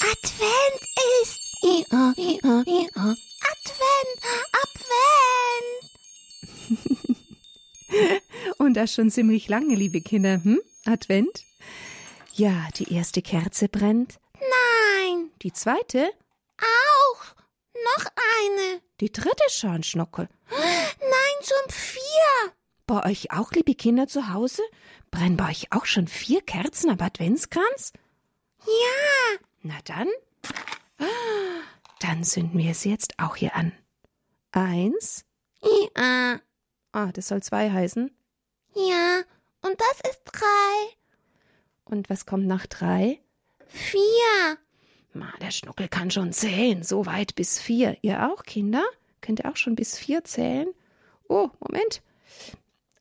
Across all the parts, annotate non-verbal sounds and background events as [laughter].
Advent ist. Advent, Advent. [laughs] Und das schon ziemlich lange, liebe Kinder, hm? Advent? Ja, die erste Kerze brennt. Nein. Die zweite? Auch. Noch eine. Die dritte schon, Schnuckel. Nein, schon vier. Bei euch auch, liebe Kinder zu Hause? Brennen bei euch auch schon vier Kerzen am Adventskranz? Ja. Na dann. Dann zünden wir sie jetzt auch hier an. Eins. Ja. Ah, das soll zwei heißen. Ja. Und das ist drei. Und was kommt nach drei? Vier. Ma, der Schnuckel kann schon zählen, so weit bis vier. Ihr auch, Kinder? Könnt ihr auch schon bis vier zählen? Oh, Moment.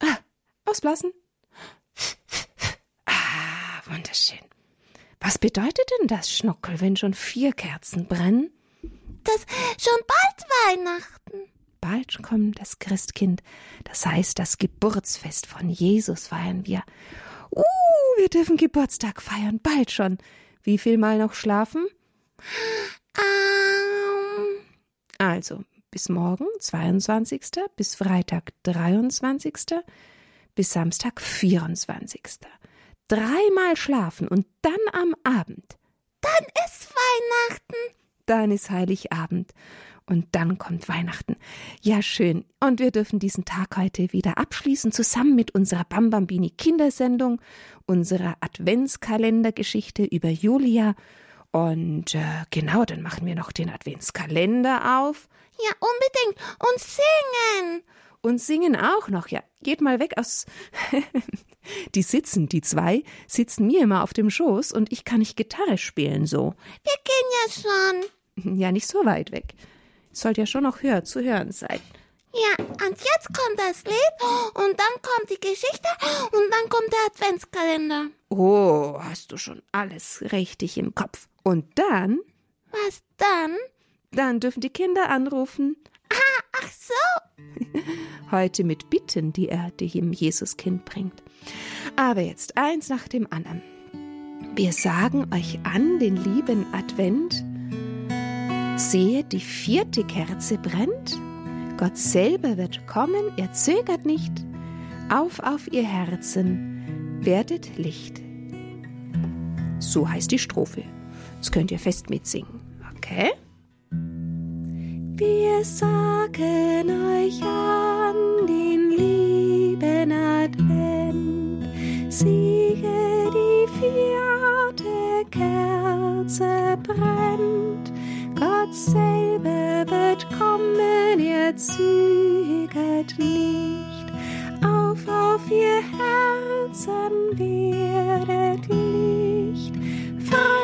Ah, ausblasen. Ah, wunderschön. Was bedeutet denn das, Schnuckel, wenn schon vier Kerzen brennen? Das schon bald Weihnachten. Bald kommt das Christkind. Das heißt, das Geburtsfest von Jesus feiern wir. Uh, wir dürfen Geburtstag feiern, bald schon. Wie viel mal noch schlafen? Ähm. Also, bis morgen, 22. bis Freitag, 23. bis Samstag, 24. Dreimal schlafen und dann am Abend. Dann ist Weihnachten. Dann ist Heiligabend. Und dann kommt Weihnachten. Ja, schön. Und wir dürfen diesen Tag heute wieder abschließen, zusammen mit unserer Bambambini Kindersendung, unserer Adventskalendergeschichte über Julia. Und äh, genau, dann machen wir noch den Adventskalender auf. Ja, unbedingt. Und singen. Und singen auch noch. Ja, geht mal weg aus. [laughs] die sitzen, die zwei, sitzen mir immer auf dem Schoß und ich kann nicht Gitarre spielen so. Wir gehen ja schon. Ja, nicht so weit weg. Sollte ja schon noch höher zu hören sein. Ja, und jetzt kommt das Lied und dann kommt die Geschichte und dann kommt der Adventskalender. Oh, hast du schon alles richtig im Kopf. Und dann? Was dann? Dann dürfen die Kinder anrufen. Ach so. [laughs] Heute mit Bitten, die er dem Jesuskind bringt. Aber jetzt eins nach dem anderen. Wir sagen euch an den lieben Advent. Sehe, die vierte Kerze brennt. Gott selber wird kommen, er zögert nicht. Auf auf ihr Herzen, werdet Licht. So heißt die Strophe. Das könnt ihr fest mitsingen. Okay? Wir sagen euch an den lieben Advent. Siehe, die vierte Kerze brennt. Gott selber wird kommen, er zögert nicht. Auf, auf ihr Herzen werdet Licht. Freut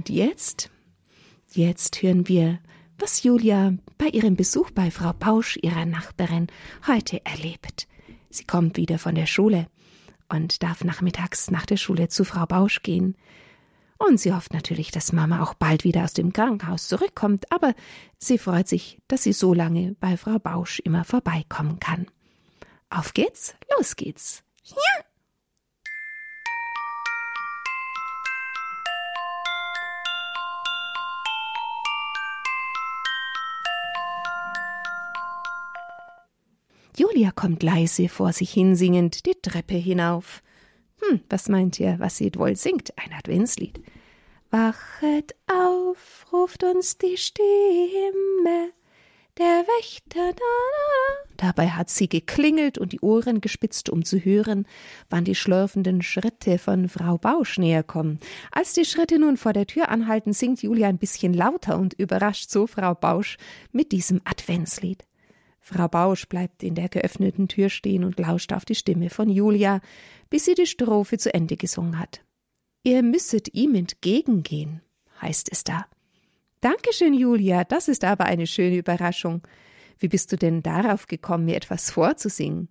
Und jetzt? Jetzt hören wir, was Julia bei ihrem Besuch bei Frau Pausch, ihrer Nachbarin, heute erlebt. Sie kommt wieder von der Schule und darf nachmittags nach der Schule zu Frau Bausch gehen. Und sie hofft natürlich, dass Mama auch bald wieder aus dem Krankenhaus zurückkommt, aber sie freut sich, dass sie so lange bei Frau Bausch immer vorbeikommen kann. Auf geht's, los geht's. Ja. Julia kommt leise vor sich hinsingend die Treppe hinauf. Hm, was meint ihr, was sie wohl singt? Ein Adventslied. Wachet auf, ruft uns die Stimme, der Wächter, da, da. Dabei hat sie geklingelt und die Ohren gespitzt, um zu hören, wann die schlürfenden Schritte von Frau Bausch näher kommen. Als die Schritte nun vor der Tür anhalten, singt Julia ein bisschen lauter und überrascht so Frau Bausch mit diesem Adventslied. Frau Bausch bleibt in der geöffneten Tür stehen und lauscht auf die Stimme von Julia, bis sie die Strophe zu Ende gesungen hat. Ihr müsset ihm entgegengehen, heißt es da. Dankeschön, Julia, das ist aber eine schöne Überraschung. Wie bist du denn darauf gekommen, mir etwas vorzusingen?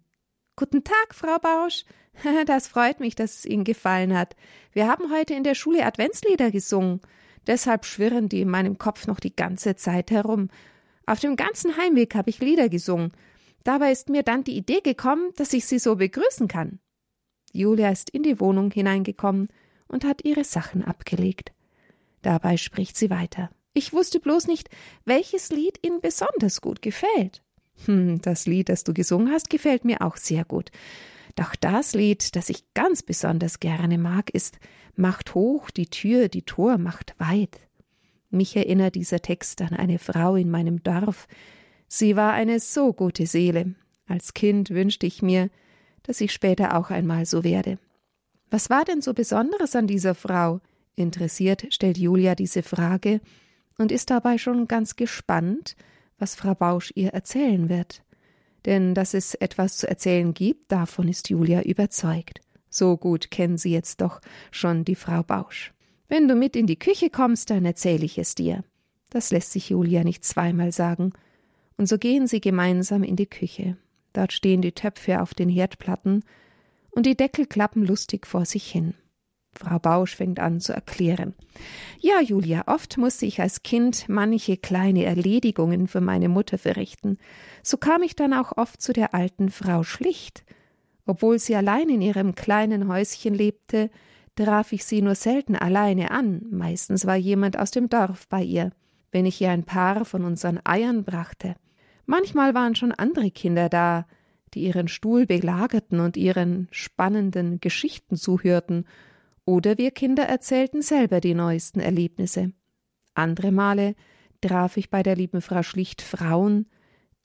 Guten Tag, Frau Bausch. [laughs] Das freut mich, dass es Ihnen gefallen hat. Wir haben heute in der Schule Adventslieder gesungen. Deshalb schwirren die in meinem Kopf noch die ganze Zeit herum. Auf dem ganzen Heimweg habe ich Lieder gesungen. Dabei ist mir dann die Idee gekommen, dass ich Sie so begrüßen kann. Julia ist in die Wohnung hineingekommen und hat ihre Sachen abgelegt. Dabei spricht sie weiter. Ich wusste bloß nicht, welches Lied Ihnen besonders gut gefällt. Hm, das Lied, das du gesungen hast, gefällt mir auch sehr gut. Doch das Lied, das ich ganz besonders gerne mag, ist Macht hoch die Tür, die Tor macht weit. Mich erinnert dieser Text an eine Frau in meinem Dorf. Sie war eine so gute Seele. Als Kind wünschte ich mir, dass ich später auch einmal so werde. Was war denn so Besonderes an dieser Frau? Interessiert stellt Julia diese Frage und ist dabei schon ganz gespannt, was Frau Bausch ihr erzählen wird. Denn dass es etwas zu erzählen gibt, davon ist Julia überzeugt. So gut kennen sie jetzt doch schon die Frau Bausch. Wenn du mit in die Küche kommst, dann erzähle ich es dir. Das lässt sich Julia nicht zweimal sagen. Und so gehen sie gemeinsam in die Küche. Dort stehen die Töpfe auf den Herdplatten und die Deckel klappen lustig vor sich hin. Frau Bausch fängt an zu erklären. Ja, Julia, oft musste ich als Kind manche kleine Erledigungen für meine Mutter verrichten. So kam ich dann auch oft zu der alten Frau Schlicht. Obwohl sie allein in ihrem kleinen Häuschen lebte, traf ich sie nur selten alleine an. Meistens war jemand aus dem Dorf bei ihr, wenn ich ihr ein paar von unseren Eiern brachte. Manchmal waren schon andere Kinder da, die ihren Stuhl belagerten und ihren spannenden Geschichten zuhörten oder wir Kinder erzählten selber die neuesten Erlebnisse. Andere Male traf ich bei der lieben Frau Schlicht Frauen,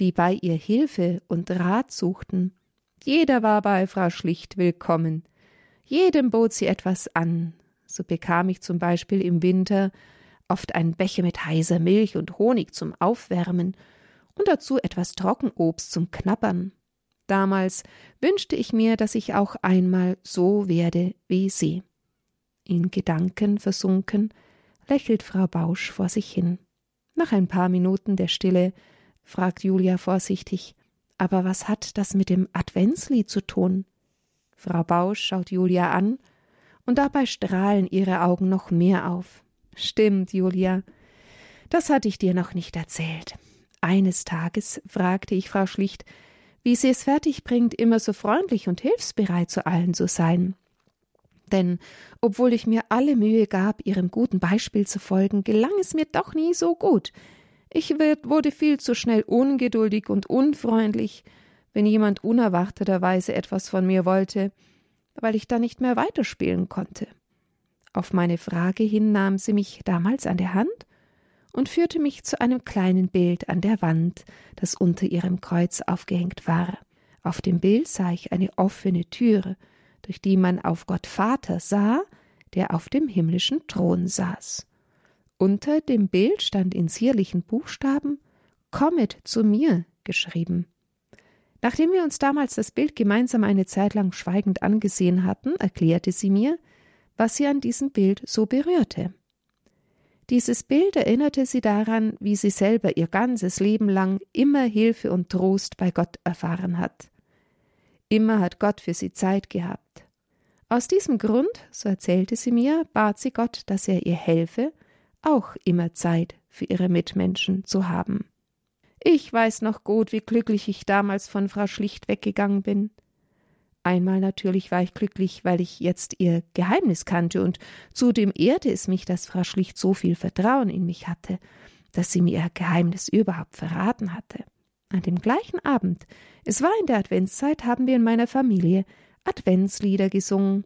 die bei ihr Hilfe und Rat suchten. Jeder war bei Frau Schlicht willkommen. Jedem bot sie etwas an. So bekam ich zum Beispiel im Winter oft einen Becher mit heißer Milch und Honig zum Aufwärmen und dazu etwas Trockenobst zum Knabbern. Damals wünschte ich mir, dass ich auch einmal so werde wie sie. In Gedanken versunken, lächelt Frau Bausch vor sich hin. Nach ein paar Minuten der Stille fragt Julia vorsichtig Aber was hat das mit dem Adventslied zu tun? Frau Bausch schaut Julia an, und dabei strahlen ihre Augen noch mehr auf. Stimmt, Julia. Das hatte ich dir noch nicht erzählt. Eines Tages fragte ich Frau Schlicht, wie sie es fertig bringt, immer so freundlich und hilfsbereit zu allen zu sein. Denn obwohl ich mir alle Mühe gab, ihrem guten Beispiel zu folgen, gelang es mir doch nie so gut. Ich wurde viel zu schnell ungeduldig und unfreundlich, wenn jemand unerwarteterweise etwas von mir wollte, weil ich dann nicht mehr weiterspielen konnte. Auf meine Frage hin nahm sie mich damals an der Hand und führte mich zu einem kleinen Bild an der Wand, das unter ihrem Kreuz aufgehängt war. Auf dem Bild sah ich eine offene Türe, durch die man auf Gott Vater sah, der auf dem himmlischen Thron saß. Unter dem Bild stand in zierlichen Buchstaben Kommet zu mir geschrieben. Nachdem wir uns damals das Bild gemeinsam eine Zeit lang schweigend angesehen hatten, erklärte sie mir, was sie an diesem Bild so berührte. Dieses Bild erinnerte sie daran, wie sie selber ihr ganzes Leben lang immer Hilfe und Trost bei Gott erfahren hat. Immer hat Gott für sie Zeit gehabt. Aus diesem Grund, so erzählte sie mir, bat sie Gott, dass er ihr helfe, auch immer Zeit für ihre Mitmenschen zu haben. Ich weiß noch gut, wie glücklich ich damals von Frau Schlicht weggegangen bin. Einmal natürlich war ich glücklich, weil ich jetzt ihr Geheimnis kannte, und zudem ehrte es mich, dass Frau Schlicht so viel Vertrauen in mich hatte, dass sie mir ihr Geheimnis überhaupt verraten hatte. An dem gleichen Abend, es war in der Adventszeit, haben wir in meiner Familie Adventslieder gesungen.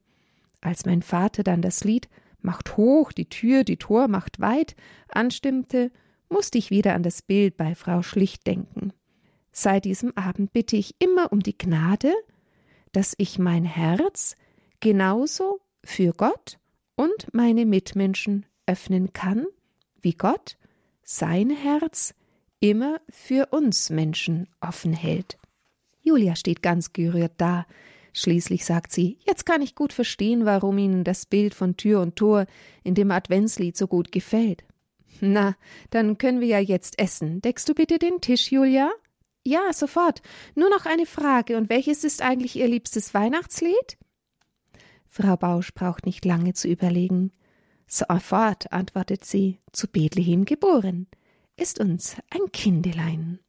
Als mein Vater dann das Lied Macht hoch, die Tür, die Tor macht weit anstimmte, musste ich wieder an das Bild bei Frau Schlicht denken. Seit diesem Abend bitte ich immer um die Gnade, dass ich mein Herz genauso für Gott und meine Mitmenschen öffnen kann, wie Gott sein Herz immer für uns Menschen offen hält. Julia steht ganz gerührt da. Schließlich sagt sie, jetzt kann ich gut verstehen, warum Ihnen das Bild von Tür und Tor in dem Adventslied so gut gefällt. Na, dann können wir ja jetzt essen. Deckst du bitte den Tisch, Julia? Ja, sofort. Nur noch eine Frage. Und welches ist eigentlich Ihr liebstes Weihnachtslied? Frau Bausch braucht nicht lange zu überlegen. Sofort antwortet sie, zu Bethlehem geboren, ist uns ein Kindelein.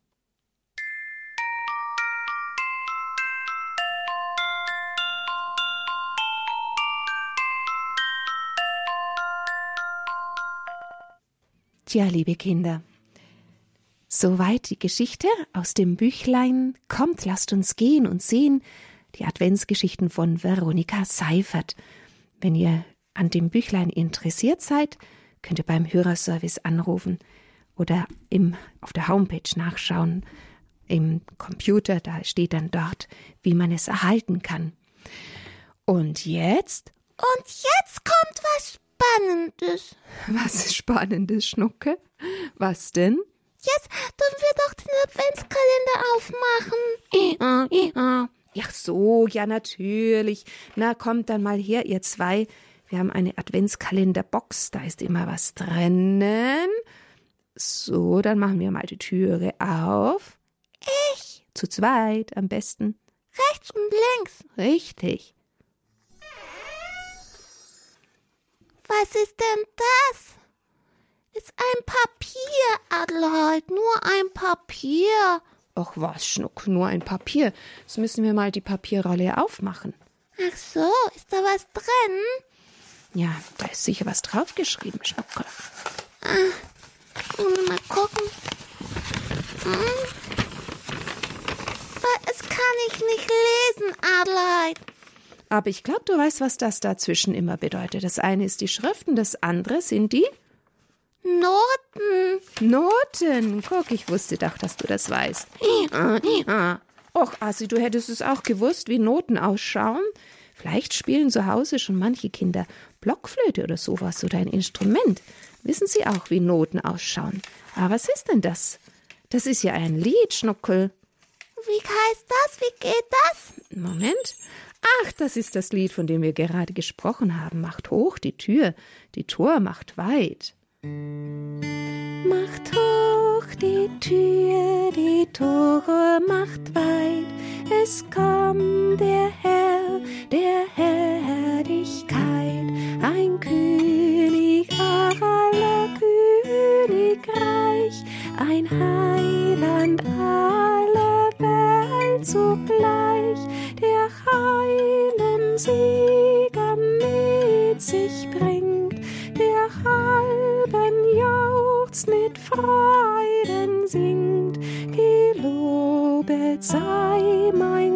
Tja, liebe Kinder, soweit die Geschichte aus dem Büchlein kommt, lasst uns gehen und sehen die Adventsgeschichten von Veronika Seifert. Wenn ihr an dem Büchlein interessiert seid, könnt ihr beim Hörerservice anrufen oder im, auf der Homepage nachschauen. Im Computer, da steht dann dort, wie man es erhalten kann. Und jetzt? Und jetzt kommt Spannendes. Was ist Spannendes, Schnucke? Was denn? Jetzt dürfen wir doch den Adventskalender aufmachen. Ach so, ja, natürlich. Na, kommt dann mal her, ihr zwei. Wir haben eine Adventskalenderbox, da ist immer was drinnen. So, dann machen wir mal die Türe auf. Ich? Zu zweit am besten. Rechts und links. Richtig. Was ist denn das? Ist ein Papier, Adelheid, nur ein Papier. Ach was, Schnuck, nur ein Papier. Jetzt müssen wir mal die Papierrolle aufmachen. Ach so, ist da was drin? Ja, da ist sicher was draufgeschrieben, Schnucke. Ah, mal gucken. Hm. Das kann ich nicht lesen, Adelheid. Aber ich glaube, du weißt, was das dazwischen immer bedeutet. Das eine ist die Schrift und das andere sind die Noten. Noten. Guck, ich wusste doch, dass du das weißt. Och, Assi, du hättest es auch gewusst, wie Noten ausschauen. Vielleicht spielen zu Hause schon manche Kinder Blockflöte oder sowas oder ein Instrument. Wissen sie auch, wie Noten ausschauen. Aber was ist denn das? Das ist ja ein Lied, Schnuckel. Wie heißt das? Wie geht das? Moment. Ach, das ist das Lied, von dem wir gerade gesprochen haben. Macht hoch die Tür, die Tor macht weit. Macht hoch die Tür, die Tore macht weit. Es kommt der Herr, der Herrlichkeit, ein König aller Königreich, ein Heiland aller Welt zugleich, der Heil und Segen mit sich bringt, der halben jauchzt mit Freuden singt, gelobet sei mein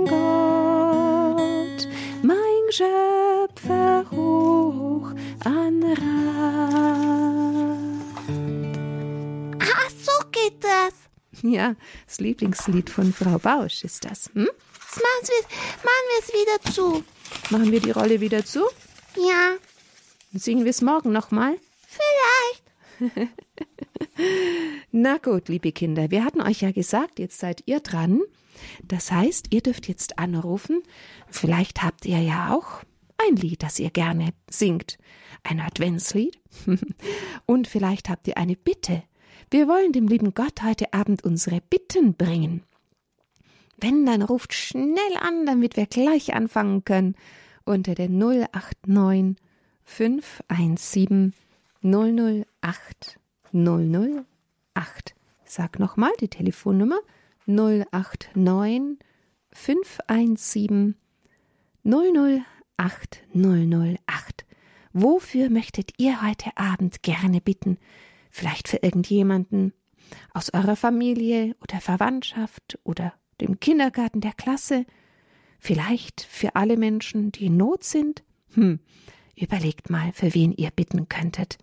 Ja, das Lieblingslied von Frau Bausch ist das. Hm? Jetzt machen wir es wieder zu. Machen wir die Rolle wieder zu? Ja, singen wir es morgen nochmal? vielleicht. [laughs] Na gut, liebe Kinder, wir hatten euch ja gesagt, jetzt seid ihr dran. Das heißt, ihr dürft jetzt anrufen. Vielleicht habt ihr ja auch ein Lied, das ihr gerne singt. Ein Adventslied. [laughs] Und vielleicht habt ihr eine Bitte. Wir wollen dem lieben Gott heute Abend unsere Bitten bringen. Wenn, dann ruft schnell an, damit wir gleich anfangen können. Unter der 089 517 008 008. Sag nochmal die Telefonnummer 089 517 008 008. Wofür möchtet ihr heute Abend gerne bitten? Vielleicht für irgendjemanden aus eurer Familie oder Verwandtschaft oder dem Kindergarten der Klasse? Vielleicht für alle Menschen, die in Not sind? Hm, überlegt mal, für wen ihr bitten könntet.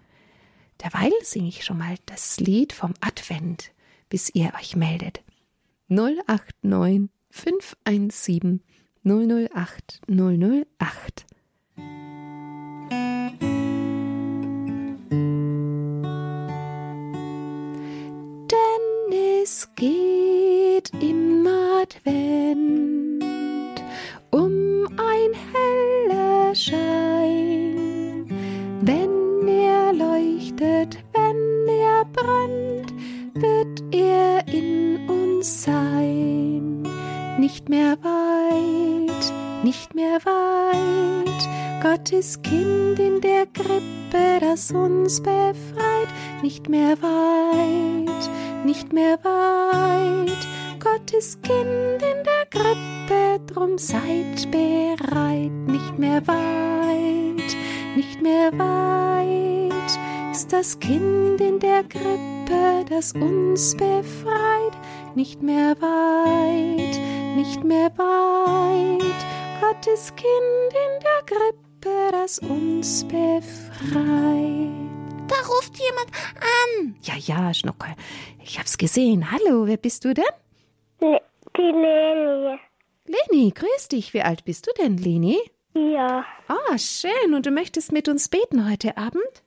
Derweil singe ich schon mal das Lied vom Advent, bis ihr euch meldet. 089 517 008 008. Es geht im Advent um ein heller Schein, wenn er leuchtet, wenn er brennt, wird er in uns sein. Nicht mehr weit, nicht mehr weit, Gottes Kind in der Krippe, das uns befreit, nicht mehr weit nicht mehr weit, Gottes Kind in der Krippe, drum seid bereit. Nicht mehr weit, nicht mehr weit, ist das Kind in der Krippe, das uns befreit. Nicht mehr weit, nicht mehr weit, Gottes Kind in der Krippe, das uns befreit. Da ruft jemand an. Ja, ja, Schnuckel. Ich hab's gesehen. Hallo, wer bist du denn? Le die Leni. Leni, grüß dich. Wie alt bist du denn, Leni? Ja. Ah, schön. Und du möchtest mit uns beten heute Abend?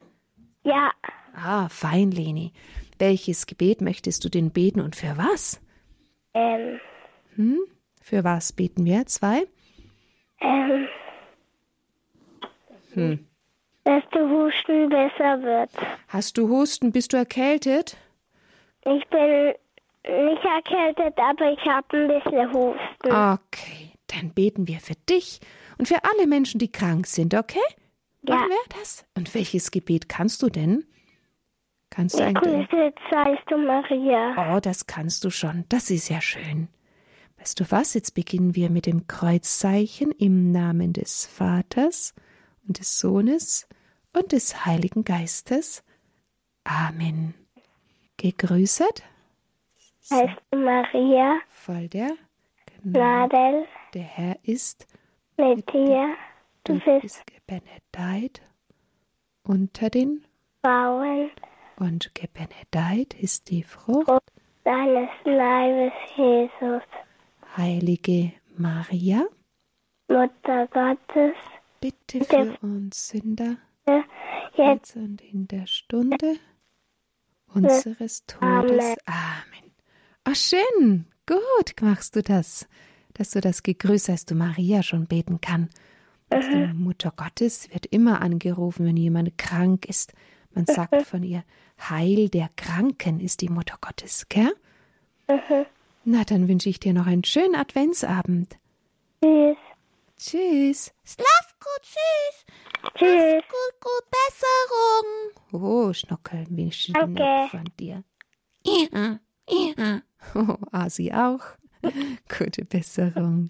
Ja. Ah, fein, Leni. Welches Gebet möchtest du denn beten und für was? Ähm. Hm? Für was beten wir? Zwei? Ähm. Hm. Dass der Husten besser wird. Hast du Husten? Bist du erkältet? Ich bin nicht erkältet, aber ich habe ein bisschen Husten. Okay, dann beten wir für dich und für alle Menschen, die krank sind, okay? Ja. Machen wir das? Und welches Gebet kannst du denn? Kannst du ein Grüße seist du, Maria. Oh, das kannst du schon. Das ist ja schön. Weißt du was? Jetzt beginnen wir mit dem Kreuzzeichen im Namen des Vaters und des Sohnes und des Heiligen Geistes. Amen. Gegrüßet, Heißt Maria? voll der Gnade. Nadel Der Herr ist, mit dir. Du bist bist gebenedeit unter den Frauen und gebenedeit ist die Frucht, deines Leibes, Jesus. heilige Maria. Mutter Gottes. Bitte für uns Sünder, Jetzt und in der Stunde unseres Todes. Amen. Ah, schön. Gut machst du das, dass du das Gegrüß, als du Maria schon beten kann. Also die Mutter Gottes wird immer angerufen, wenn jemand krank ist. Man sagt von ihr, Heil der Kranken ist die Mutter Gottes, gell? Na, dann wünsche ich dir noch einen schönen Adventsabend. tschüss. Tschüss. Schlaf gut, tschüss. Tschüss. Gut, gut, Besserung. Oh, Schnuckel, wie schön Danke. von dir. Ja, [laughs] ja. Oh, Asi auch. [laughs] Gute Besserung.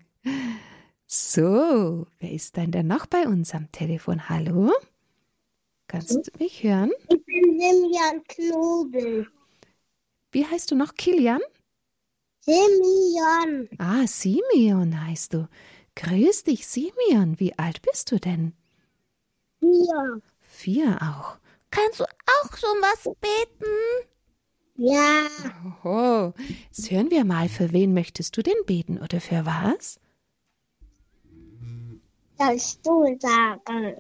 So, wer ist denn denn noch bei uns am Telefon? Hallo? Kannst du mich hören? Ich bin Simeon Knobel. Wie heißt du noch? Kilian? Simeon. Ah, Simeon heißt du. Grüß dich, Simeon. Wie alt bist du denn? Ja. Vier auch. Kannst du auch schon was beten? Ja. Oh, jetzt hören wir mal, für wen möchtest du denn beten oder für was? Sollst du sagen?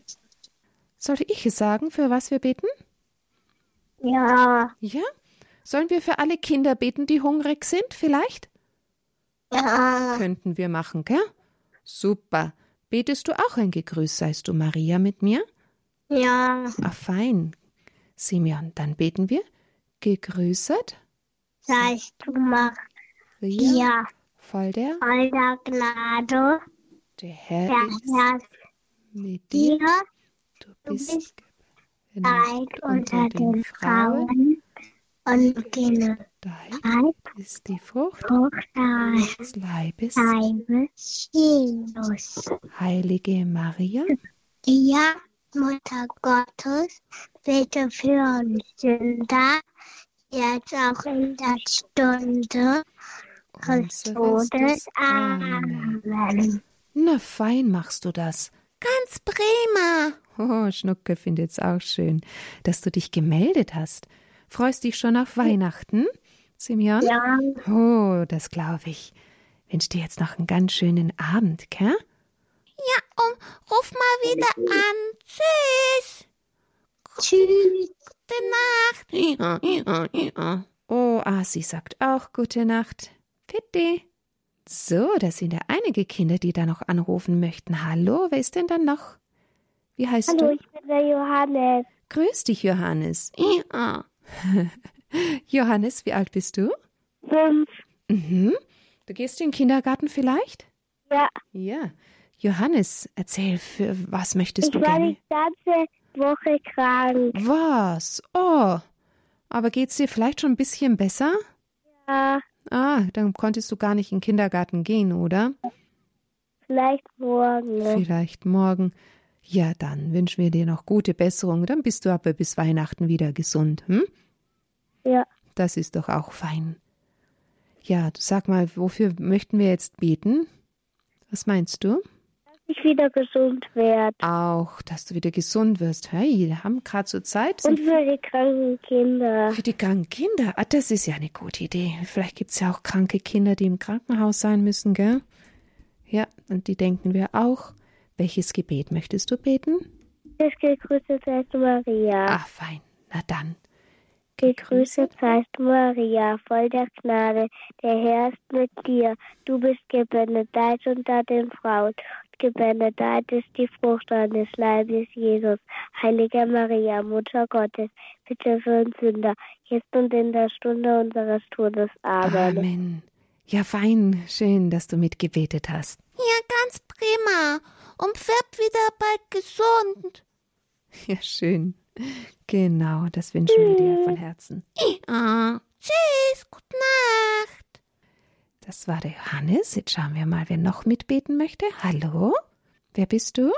Sollte ich es sagen, für was wir beten? Ja. Ja? Sollen wir für alle Kinder beten, die hungrig sind, vielleicht? Ja. Könnten wir machen, gell? Super. Betest du auch ein Gegrüß seist du, Maria, mit mir? Ja. Ah, fein. Simeon, dann beten wir. Gegrüßet, Sollst du? Maria, Ja. voll der, Voll der Gnade. der Herr Der ist Herr mit dir. Du bist bist weit unter den Frauen und geneidet ist die Frucht des Leibes. Jesus. Heilige Maria, Ja, Mutter Gottes, bitte für uns Sünder, jetzt auch in der Stunde des Todes. Amen. Na, fein machst du das. Ganz prima. Oh, Schnucke findet's auch schön, dass du dich gemeldet hast. Freust dich schon auf Weihnachten, Simeon? Ja, Oh, das glaube ich. Wünsch dir jetzt noch einen ganz schönen Abend, gell? Ja, und ruf mal wieder an. Tschüss. tschüss. Gute Nacht. Ja, ja, ja. Oh, Asi sagt auch gute Nacht. Fitti. So, da sind ja einige Kinder, die da noch anrufen möchten. Hallo, wer ist denn dann noch? Wie heißt Hallo, du? ich bin der Johannes. Grüß dich, Johannes. Ja. [laughs] Johannes, wie alt bist du? Fünf. Mhm. Du gehst in den Kindergarten vielleicht? Ja, Ja. Johannes, erzähl, für was möchtest ich du war gerne? die ganze Woche krank. Was? Oh. Aber geht's dir vielleicht schon ein bisschen besser? Ja, Ah, dann konntest du gar nicht in den Kindergarten gehen, oder? vielleicht morgen. Vielleicht morgen. Ja, dann wünschen wir dir noch gute Besserung. Dann bist du aber bis Weihnachten wieder gesund, hm? Ja, Das ist doch auch fein. Ja, sag mal, wofür möchten wir jetzt beten? Was meinst du? dass ich wieder gesund werde. Auch, dass du wieder gesund wirst. Hey, wir haben gerade so Zeit. Und für die kranken Kinder. Für die kranken Kinder. Ah, das ist ja eine gute Idee. Vielleicht gibt es ja auch kranke Kinder, die im Krankenhaus sein müssen, gell? Ja, und die denken wir auch. Welches Gebet möchtest du beten? Seist du, Maria. Ah, fein. Na dann. Gegrüßet seist du, Maria, voll der Gnade. Der Herr ist mit dir. Du bist gebenedeit unter den Frauen. Gebenedeit ist die Frucht deines Leibes, Jesus. Heilige Maria, Mutter Gottes, bitte für uns Sünder, jetzt und in der Stunde unseres Todes. Amen. Amen. Ja, fein. Schön, dass du mitgebetet hast. Ja, ganz prima. Und wird wieder bald gesund. Ja, schön. Genau, das wünschen wir dir von Herzen. Ja. Tschüss, gute Nacht. Das war der Johannes. Jetzt schauen wir mal, wer noch mitbeten möchte. Hallo? Wer bist du?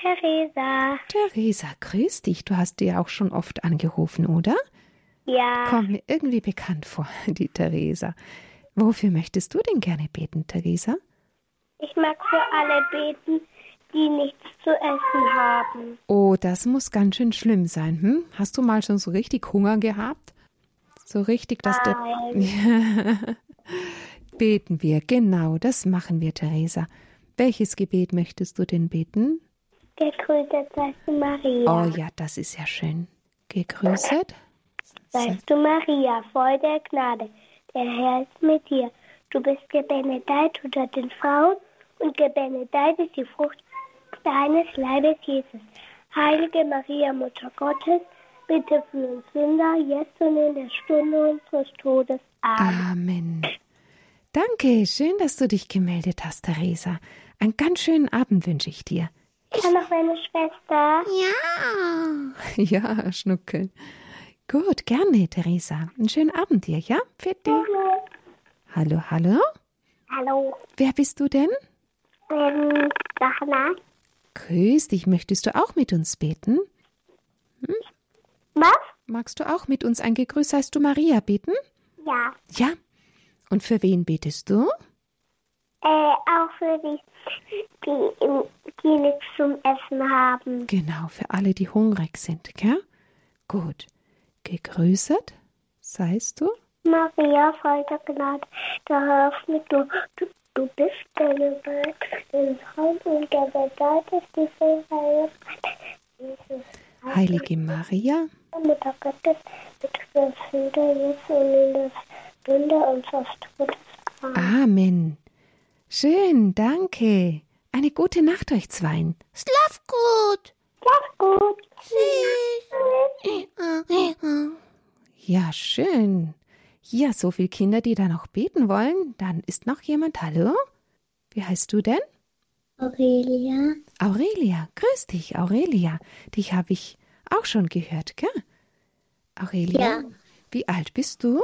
Theresa. Theresa, grüß dich. Du hast dir auch schon oft angerufen, oder? Ja. Kommt mir irgendwie bekannt vor, [laughs] die Theresa. Wofür möchtest du denn gerne beten, Theresa? Ich mag für alle beten, die nichts zu essen haben. Oh, das muss ganz schön schlimm sein. Hm? Hast du mal schon so richtig Hunger gehabt? So richtig, dass der. Nein. [laughs] Beten wir, genau, das machen wir, Theresa. Welches Gebet möchtest du denn beten? Gegrüßet seist du, Maria. Oh ja, das ist ja schön. Gegrüßet. Seist du, Maria, voll der Gnade. Der Herr ist mit dir. Du bist gebenedeit unter den Frauen und gebenedeit ist die Frucht deines Leibes, Jesus. Heilige Maria, Mutter Gottes, bitte für uns Sünder, jetzt und in der Stunde unseres Todes. Amen. Amen. Danke, schön, dass du dich gemeldet hast, Theresa. Einen ganz schönen Abend wünsche ich dir. Ich habe noch meine Schwester. Ja. [laughs] Ja, Schnuckel. Gut, gerne, Theresa. Einen schönen Abend dir, ja? Bitte. Hallo, hallo? Hallo. Wer bist du denn? Ähm, Sachna. Grüß dich, möchtest du auch mit uns beten? Was? Magst du auch mit uns ein Gegrüß heißt du Maria beten? Ja. Ja. Und für wen betest du? Äh, auch für die, die, die nichts zum Essen haben. Genau, für alle, die hungrig sind, gell? Gut. Gegrüßet seist du? Maria, voll der Gnade, der Herr ist mit dir. Du, du bist gebenedeit in Frauen und gebenedeit ist die Jesus. Heilige Maria, Mutter Gottes, bitte für Sünder, jetzt und in der Stunde unseres Todes. Amen. Amen. Schön, danke. Eine gute Nacht euch zweien. Schlaf gut. Schlaf gut. Tschüss. Ja, schön. Ja, so viele Kinder, die da noch beten wollen. Dann ist noch jemand. Hallo? Wie heißt du denn? Aurelia, Aurelia. Grüß dich, Aurelia. Dich habe ich auch schon gehört, gell? Aurelia, Ja. wie alt bist du?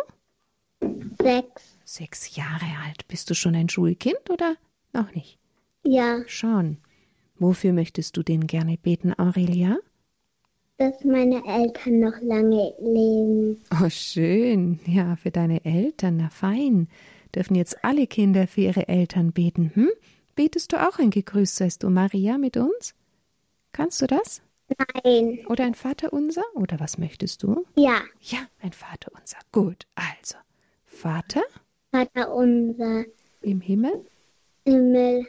sechs. Sechs Jahre alt. Bist du schon ein Schulkind oder noch nicht? Ja, Schon. Wofür möchtest du denn gerne beten, Aurelia? Dass meine Eltern noch lange leben. Oh, schön. Ja, für deine Eltern. Na fein. Dürfen jetzt alle Kinder für ihre Eltern beten, hm? Betest du auch ein Gegrüßt seist du, Maria, mit uns? Kannst du das? Nein. Oder ein Vaterunser? Oder was möchtest du? Ja, Ja, ein Vaterunser. Gut, also. Vater Vater unser im Himmel, Himmel, so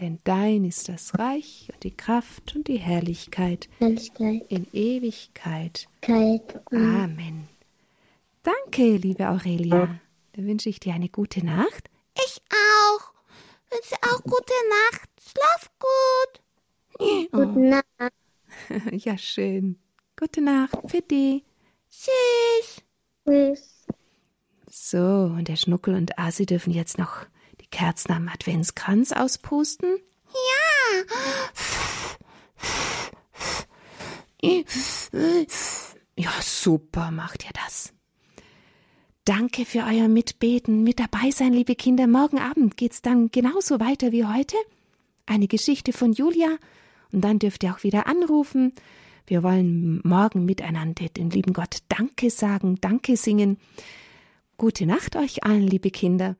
Denn dein ist das Reich und die Kraft und die Herrlichkeit Herrlichkeit, in Ewigkeit. Kalt. Amen. Danke, liebe Aurelia. Dann wünsche ich dir eine gute Nacht. Ich auch. Wünsche auch gute Nacht. Schlaf gut. Gute Nacht. [laughs] Ja, schön. Gute Nacht. Für dich. Tschüss. Tschüss. So, und der Schnuckel und Asi dürfen jetzt noch Kerzen am Adventskranz auspusten. Ja, super macht ihr das. Danke für euer Mitbeten, mit dabei sein, liebe Kinder. Morgen Abend geht's dann genauso weiter wie heute. Eine Geschichte von Julia und dann dürft ihr auch wieder anrufen. Wir wollen morgen miteinander den lieben Gott Danke sagen, Danke singen. Gute Nacht euch allen, liebe Kinder.